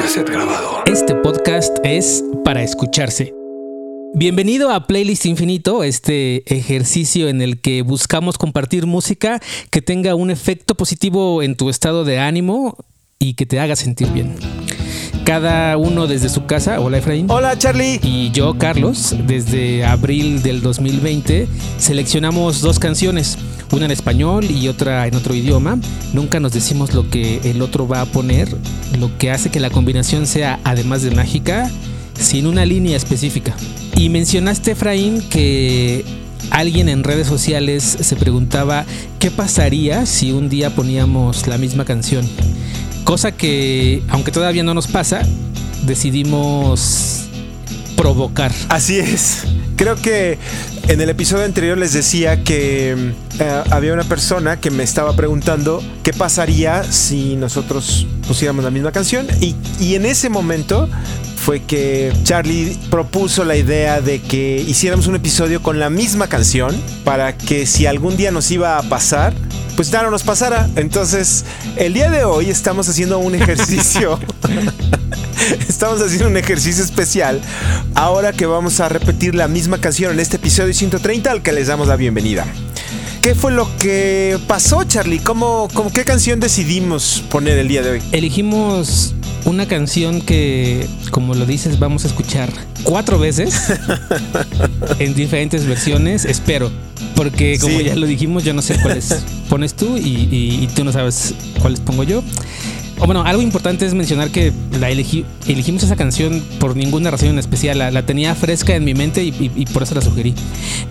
Cassette Grabador. Este podcast es para escucharse. Bienvenido a Playlist Infinito, este ejercicio en el que buscamos compartir música que tenga un efecto positivo en tu estado de ánimo y que te haga sentir bien. Cada uno desde su casa, hola Efraín. Hola Charlie. Y yo, Carlos, desde abril del 2020, seleccionamos dos canciones, una en español y otra en otro idioma. Nunca nos decimos lo que el otro va a poner, lo que hace que la combinación sea, además de mágica, sin una línea específica. Y mencionaste, Efraín, que alguien en redes sociales se preguntaba qué pasaría si un día poníamos la misma canción. Cosa que, aunque todavía no nos pasa, decidimos provocar. Así es. Creo que en el episodio anterior les decía que eh, había una persona que me estaba preguntando qué pasaría si nosotros pusiéramos la misma canción y, y en ese momento fue que Charlie propuso la idea de que hiciéramos un episodio con la misma canción para que si algún día nos iba a pasar, pues ya no nos pasara. Entonces, el día de hoy estamos haciendo un ejercicio. estamos haciendo un ejercicio especial. Ahora que vamos a repetir la misma canción en este episodio 130 al que les damos la bienvenida. ¿Qué fue lo que pasó, Charlie? ¿Cómo, cómo, ¿Qué canción decidimos poner el día de hoy? Elegimos una canción que, como lo dices, vamos a escuchar cuatro veces en diferentes versiones, espero. Porque como Sí. ya lo dijimos, yo no sé cuáles pones tú y, y- y tú no sabes cuáles pongo yo. O bueno, algo importante es mencionar que la elegí, elegimos esa canción por ninguna razón en especial. La, la tenía fresca en mi mente y, y- y por eso la sugerí.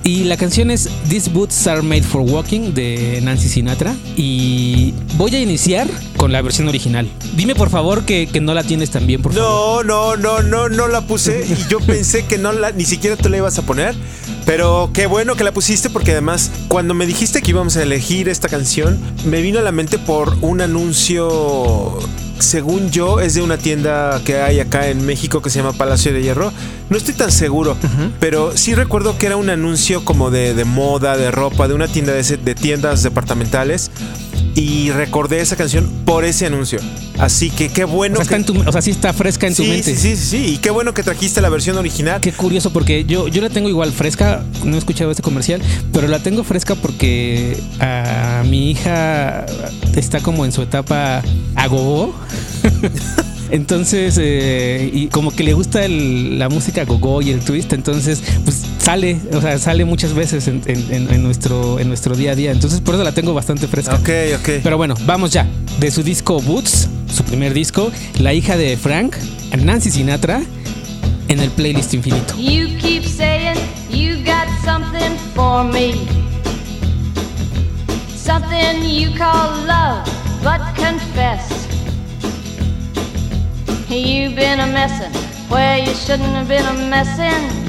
Y la canción es These Boots Are Made for Walking de Nancy Sinatra. Y voy a iniciar con la versión original. Dime por favor que, que no la tienes también, por favor. No, no, no, no, no la puse y yo pensé que no la, ni siquiera tú la ibas a poner. Pero qué bueno que la pusiste porque además cuando me dijiste que íbamos a elegir esta canción, me vino a la mente por un anuncio, según yo, es de una tienda que hay acá en México que se llama Palacio de Hierro. No estoy tan seguro, pero sí recuerdo que era un anuncio como de, de moda, de ropa, de una tienda de, de tiendas departamentales. Y recordé esa canción por ese anuncio. Así que qué O bueno está que... en tu- o sea, sí está fresca en tu mente. sí, sí, sí, sí. Y qué bueno que trajiste la versión original. Qué curioso, porque yo, yo la tengo igual fresca, no he escuchado este comercial, pero la tengo fresca porque a mi hija está como en su etapa agogó. Entonces, eh, y como que le gusta el- la música gogo y el twist, entonces, pues sale, o sea, sale muchas veces en, en- en- en nuestro, en nuestro día a día. Entonces, por eso la tengo bastante fresca. Ok, ok. Pero bueno, vamos ya. De su disco Boots, su primer disco, la hija de Frank, Nancy Sinatra, en el playlist infinito. You keep saying you got something for me. Something you call love, but confess. You've been a messin' where you shouldn't have been a messin'.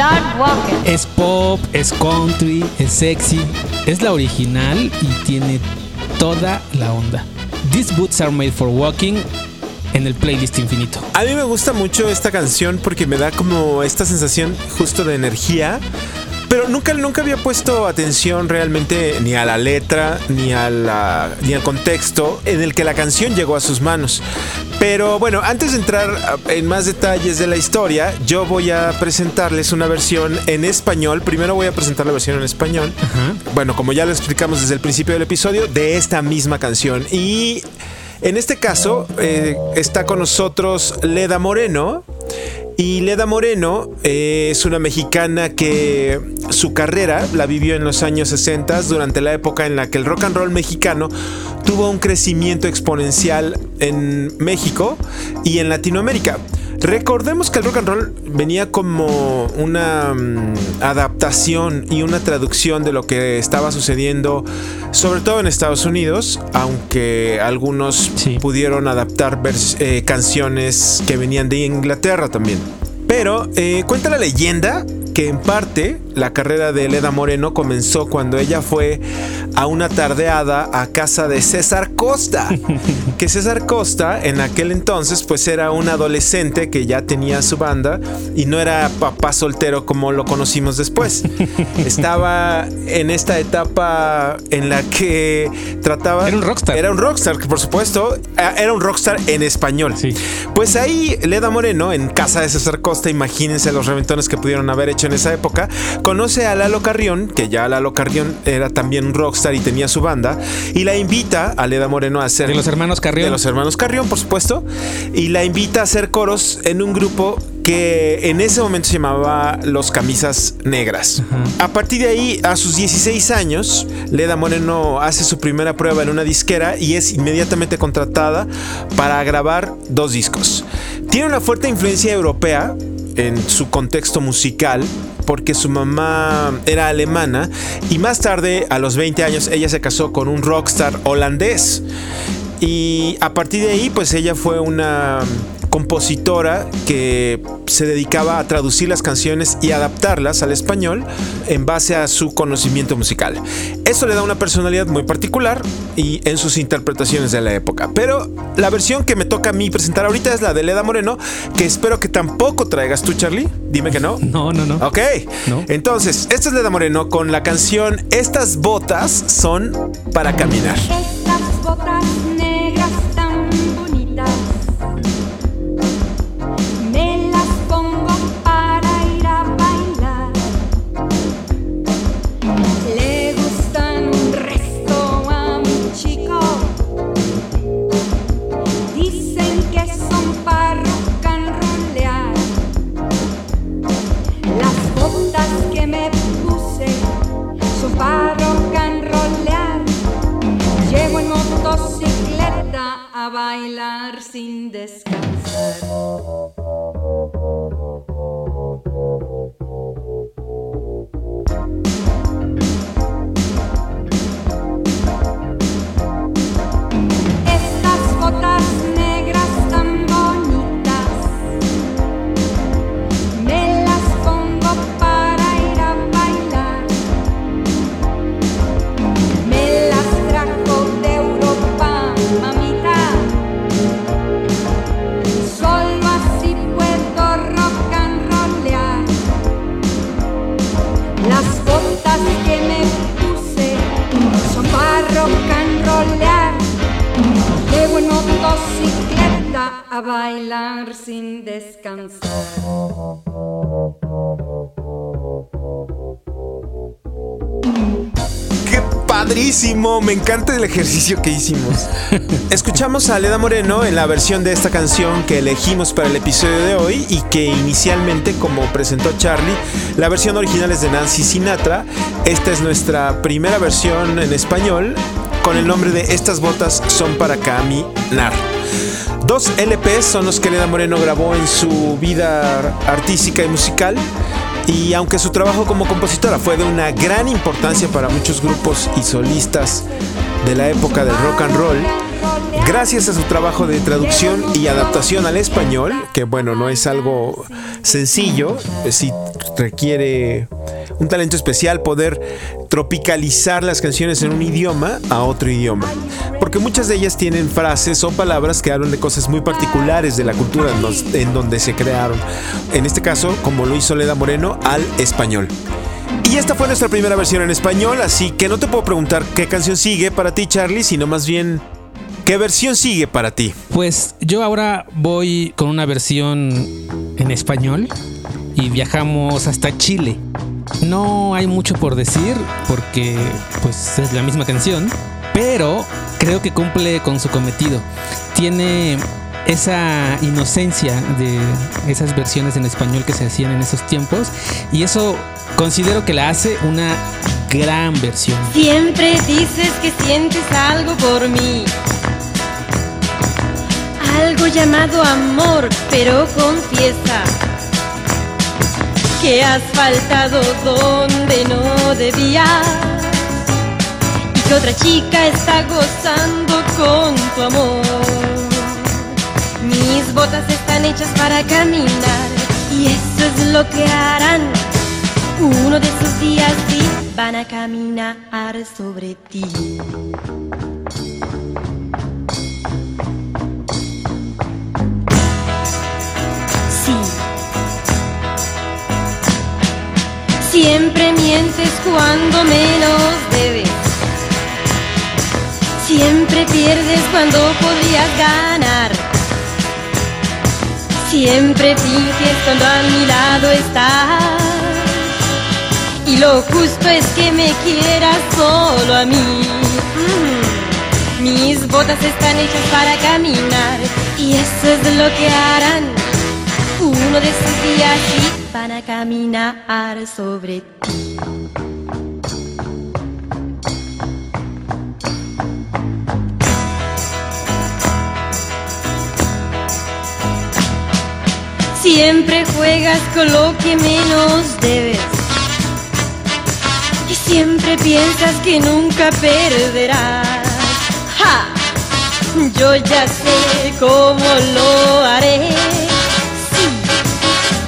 Start walking. Es pop, es country, es sexy, es la original y tiene toda la onda. These boots are made for walking en el playlist infinito. A mí me gusta mucho esta canción porque me da como esta sensación justo de energía. Pero nunca, nunca había puesto atención realmente ni a la letra ni, a la, ni al contexto en el que la canción llegó a sus manos. Pero bueno, antes de entrar en más detalles de la historia, yo voy a presentarles una versión en español. Primero voy a presentar la versión en español. Bueno, como ya lo explicamos desde el principio del episodio, de esta misma canción. Y en este caso eh, está con nosotros Leda Moreno. Y Leda Moreno eh, es una mexicana que su carrera la vivió en los años 60 durante la época en la que el rock and roll mexicano tuvo un crecimiento exponencial en México y en Latinoamérica. Recordemos que el rock and roll venía como una mm, adaptación y una traducción de lo que estaba sucediendo, sobre todo en Estados Unidos, aunque algunos Sí. pudieron adaptar eh, canciones que venían de Inglaterra también. Pero eh, cuenta la leyenda que en parte la carrera de Leda Moreno comenzó cuando ella fue a una tardeada a casa de César Costa. que César Costa en aquel entonces pues era un adolescente que ya tenía su banda y no era papá soltero como lo conocimos después. Estaba en esta etapa en la que trataba... Era un rockstar. Era un rockstar, que por supuesto, eh, era un rockstar en español. Sí. Pues ahí Leda Moreno, en casa de César Costa, imagínense los reventones que pudieron haber hecho en esa época, conoce a Lalo Carrión, que ya Lalo Carrión era también un rockstar y tenía su banda, y la invita a Leda Moreno a hacer... De los hermanos Carrión. De los hermanos Carrión, por supuesto, y la invita a hacer coros en un grupo que en ese momento se llamaba Los Camisas Negras. A partir de ahí, a sus 16 años, Leda Moreno hace su primera prueba en una disquera y es inmediatamente contratada para grabar dos discos. Tiene una fuerte influencia europea en su contexto musical porque su mamá era alemana y más tarde, a los 20 años, ella se casó con un rockstar holandés. Y a partir de ahí, pues ella fue una compositora que se dedicaba a traducir las canciones y adaptarlas al español en base a su conocimiento musical. Eso le da una personalidad muy particular y en sus interpretaciones de la época. Pero la versión que me toca a mí presentar ahorita es la de Leda Moreno, que espero que tampoco traigas tú, Charlie. Dime que no. No, no, no. Ok, No. entonces, esta es Leda Moreno con la canción Estas botas son para caminar. Estas botas ¡Qué padrísimo! Me encanta el ejercicio que hicimos. Escuchamos a Leda Moreno en la versión de esta canción que elegimos para el episodio de hoy y que inicialmente, como presentó Charlie, la versión original es de Nancy Sinatra. Esta es nuestra primera versión en español con el nombre de Estas botas son para Caminar. Dos LPs son los que Leda Moreno grabó en su vida artística y musical. Y aunque su trabajo como compositora fue de una gran importancia para muchos grupos y solistas de la época del rock and roll, gracias a su trabajo de traducción y adaptación al español, que bueno, no es algo sencillo, sí requiere un talento especial poder tropicalizar las canciones en un idioma a otro idioma. Porque muchas de ellas tienen frases o palabras que hablan de cosas muy particulares de la cultura en, donde se crearon. En este caso, como lo hizo Leda Moreno, al español. Y esta fue nuestra primera versión en español, así que no te puedo preguntar qué canción sigue para ti, Charlie, sino más bien qué versión sigue para ti. Pues yo ahora voy con una versión en español y viajamos hasta Chile. No hay mucho por decir porque pues es la misma canción, pero creo que cumple con su cometido. Tiene esa inocencia de esas versiones en español que se hacían en esos tiempos y eso considero que la hace una gran versión. Siempre dices que sientes algo por mí. Algo llamado amor, pero confiesa que has faltado donde no debías. Y que otra chica está gozando con tu amor. Mis botas están hechas para caminar y eso es lo que harán. Uno de esos días sí van a caminar sobre ti. Siempre mientes cuando menos debes. Siempre pierdes cuando podrías ganar. Siempre finges cuando a mi lado estás. Y lo justo es que me quieras solo a mí. Mm. Mis botas están hechas para caminar y eso es lo que harán. Uno de esos días sí van a caminar sobre ti. Siempre juegas con lo que menos debes. Y siempre piensas que nunca perderás. ¡Ja! Yo ya sé cómo lo haré.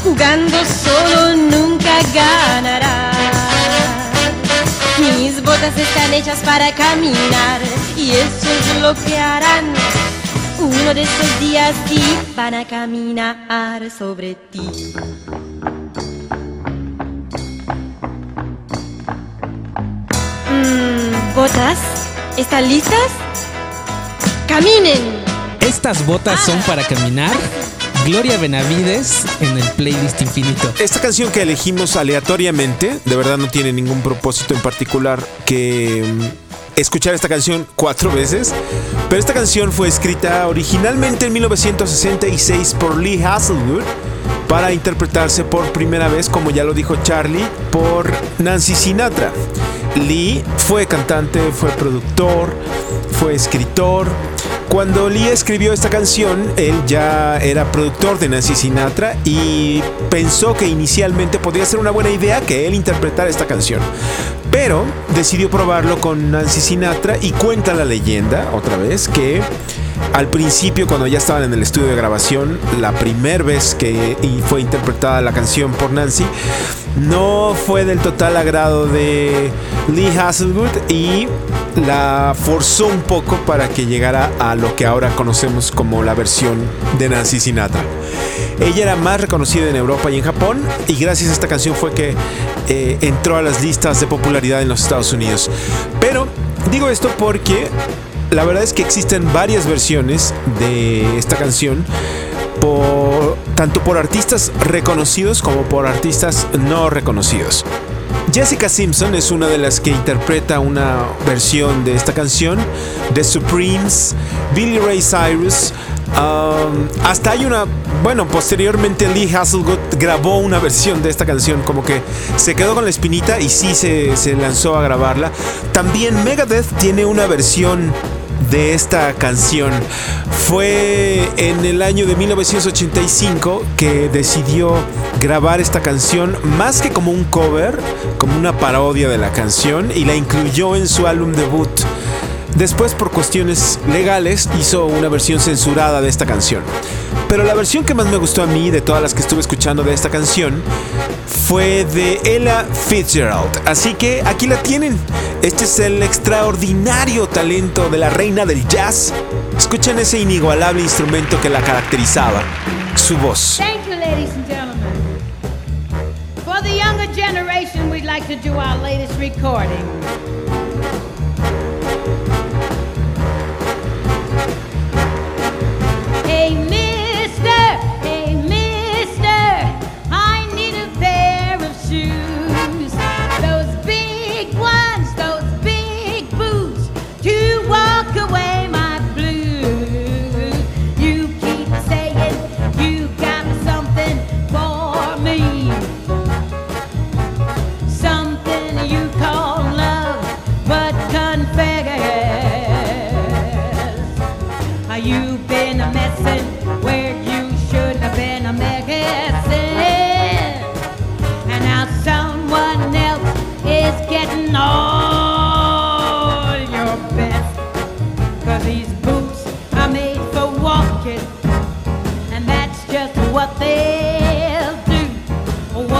Jugando solo nunca ganarás. Mis botas están hechas para caminar y eso es lo que harán. Uno de esos días sí van a caminar sobre ti. Mm, ¿Botas? ¿Están listas? ¡Caminen! Estas botas son para caminar. Gloria Benavides en el playlist infinito. Esta canción que elegimos aleatoriamente, de verdad no tiene ningún propósito en particular que mm, escuchar esta canción cuatro veces, pero esta canción fue escrita originalmente en 1966 por Lee Hasselwood para interpretarse por primera vez, como ya lo dijo Charlie, por Nancy Sinatra. Lee fue cantante, fue productor, fue escritor. Cuando Lee escribió esta canción, él ya era productor de Nancy Sinatra y pensó que inicialmente podría ser una buena idea que él interpretara esta canción. Pero decidió probarlo con Nancy Sinatra y cuenta la leyenda, otra vez, que al principio cuando ya estaban en el estudio de grabación, la primera vez que fue interpretada la canción por Nancy, no fue del total agrado de Lee Hasselwood y la forzó un poco para que llegara a lo que ahora conocemos como la versión de Nancy Sinatra. Ella era más reconocida en Europa y en Japón y gracias a esta canción fue que eh, entró a las listas de popularidad en los Estados Unidos. Pero digo esto porque la verdad es que existen varias versiones de esta canción por, tanto por artistas reconocidos como por artistas no reconocidos. Jessica Simpson es una de las que interpreta una versión de esta canción. The Supremes, Billy Ray Cyrus. um, hasta hay una. Bueno, posteriormente Lee Hasselgood grabó una versión de esta canción. Como que se quedó con la espinita y sí se, se lanzó a grabarla. También Megadeth tiene una versión de esta canción. Fue en el año de 1985 que decidió grabar esta canción más que como un cover, como una parodia de la canción y la incluyó en su álbum debut. Después, por cuestiones legales, hizo una versión censurada de esta canción. Pero la versión que más me gustó a mí de todas las que estuve escuchando de esta canción fue de Ella Fitzgerald. Así que aquí la tienen. Este es el extraordinario talento de la reina del jazz. Escuchen ese inigualable instrumento que la caracterizaba, su voz. Thank you, ladies and gentlemen. For the younger generation, we'd like to do our latest recording. Amen.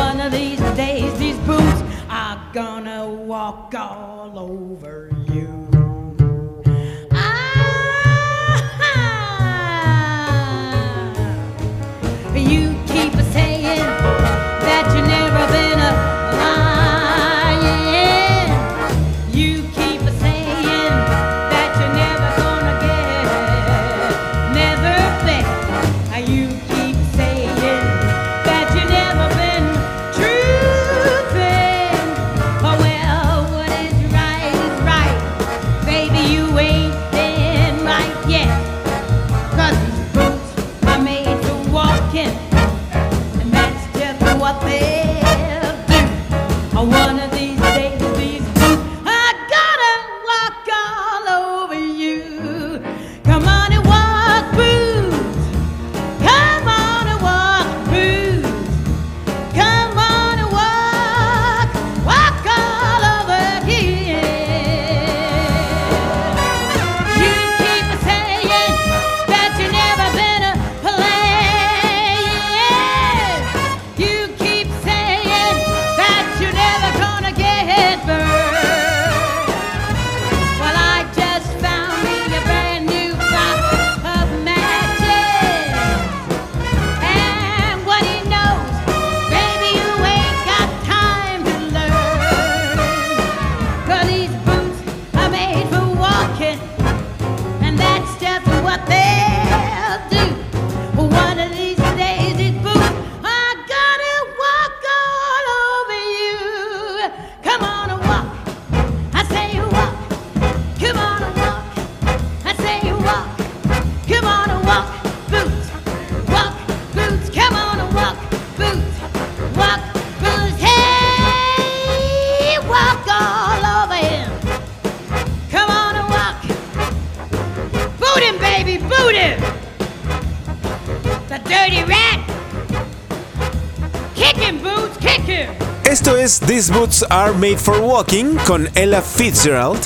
One of these days, these boots are gonna walk all over you. Ah, you keep saying that you've never been a do. I wanna. Esto es These Boots Are Made for Walking con Ella Fitzgerald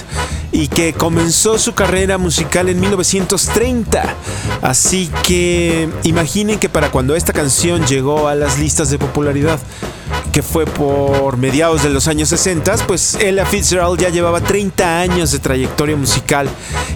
y que comenzó su carrera musical en 1930. Así que imaginen que para cuando esta canción llegó a las listas de popularidad, que fue por mediados de los años 60, pues Ella Fitzgerald ya llevaba 30 años de trayectoria musical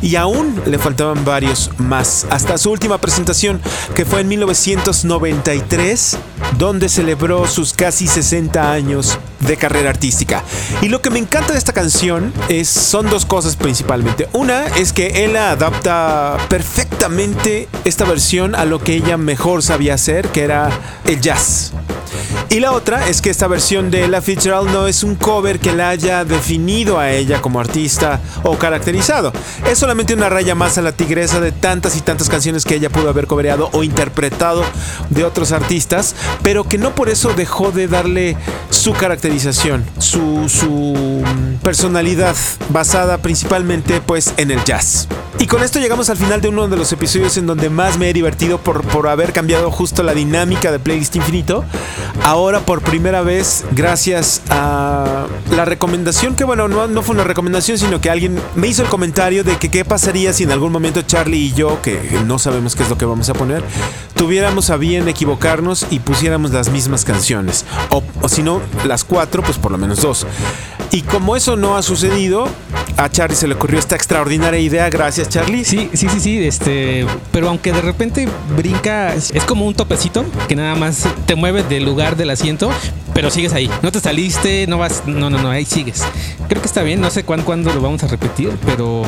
y aún le faltaban varios más, hasta su última presentación, que fue en 1993, donde celebró sus casi 60 años de carrera artística. Y lo que me encanta de esta canción es, son dos cosas principalmente. Una es que ella adapta perfectamente esta versión a lo que ella mejor sabía hacer, que era el jazz. Y la otra es que esta versión de Ella Fitzgerald no es un cover que la haya definido a ella como artista o caracterizado. Es solamente una raya más a la tigresa de tantas y tantas canciones que ella pudo haber cobereado o interpretado de otros artistas, pero que no por eso dejó de darle su caracterización, su, su personalidad basada principalmente pues en el jazz. Y con esto llegamos al final de uno de los episodios en donde más me he divertido por, por haber cambiado justo la dinámica de Playlist Infinito. Ahora por primera vez, gracias a la recomendación, que bueno, no, no fue una recomendación, sino que alguien me hizo el comentario de que qué pasaría si en algún momento Charlie y yo, que no sabemos qué es lo que vamos a poner, tuviéramos a bien equivocarnos y pusiéramos las mismas canciones. O, o si no, las cuatro, pues por lo menos dos. Y como eso no ha sucedido, a Charlie se le ocurrió esta extraordinaria idea. Gracias, Charlie. Sí, sí, sí, sí, este, pero aunque de repente brinca, es como un topecito que nada más te mueve del lugar del asiento, pero sigues ahí. No te saliste, no vas, no, no, no, ahí sigues. Creo que está bien, no sé cuándo, cuándo lo vamos a repetir, pero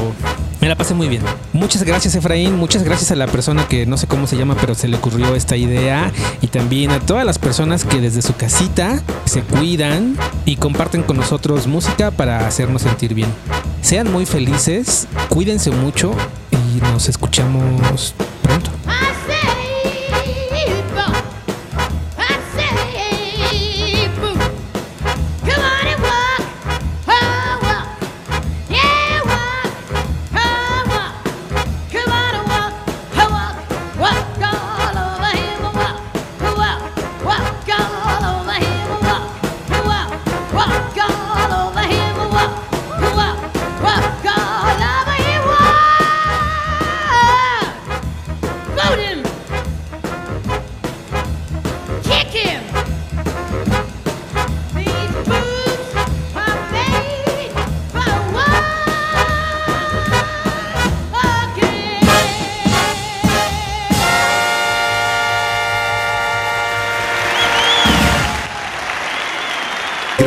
me la pasé muy bien. Muchas gracias, Efraín, muchas gracias a la persona que no sé cómo se llama, pero se le ocurrió esta idea y también a todas las personas que desde su casita se cuidan y comparten con nosotros música para hacernos sentir bien. Sean muy felices, cuídense mucho y nos escuchamos